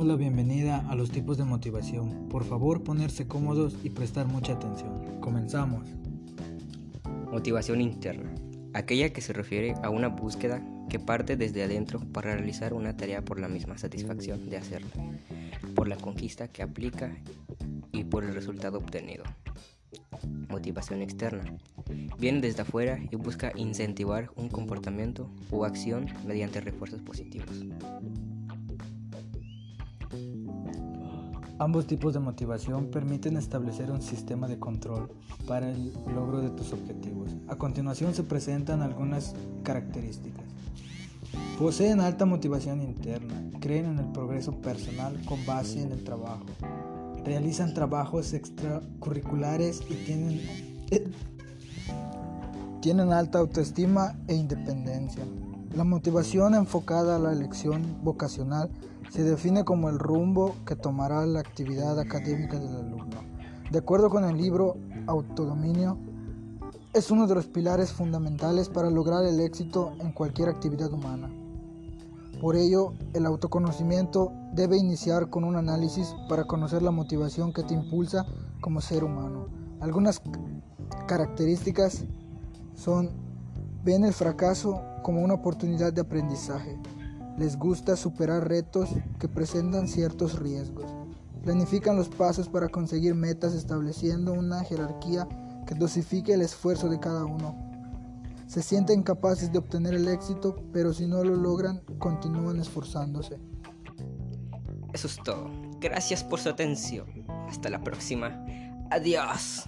la bienvenida a los tipos de motivación. Por favor, ponerse cómodos y prestar mucha atención. Comenzamos. Motivación interna. Aquella que se refiere a una búsqueda que parte desde adentro para realizar una tarea por la misma satisfacción de hacerla, por la conquista que aplica y por el resultado obtenido. Motivación externa. Viene desde afuera y busca incentivar un comportamiento o acción mediante refuerzos positivos. Ambos tipos de motivación permiten establecer un sistema de control para el logro de tus objetivos. A continuación se presentan algunas características. Poseen alta motivación interna, creen en el progreso personal con base en el trabajo, realizan trabajos extracurriculares y tienen, tienen alta autoestima e independencia. La motivación enfocada a la elección vocacional se define como el rumbo que tomará la actividad académica del alumno. De acuerdo con el libro Autodominio, es uno de los pilares fundamentales para lograr el éxito en cualquier actividad humana. Por ello, el autoconocimiento debe iniciar con un análisis para conocer la motivación que te impulsa como ser humano. Algunas características son, ven el fracaso como una oportunidad de aprendizaje, les gusta superar retos que presentan ciertos riesgos. Planifican los pasos para conseguir metas estableciendo una jerarquía que dosifique el esfuerzo de cada uno. Se sienten capaces de obtener el éxito, pero si no lo logran, continúan esforzándose. Eso es todo. Gracias por su atención. Hasta la próxima. Adiós.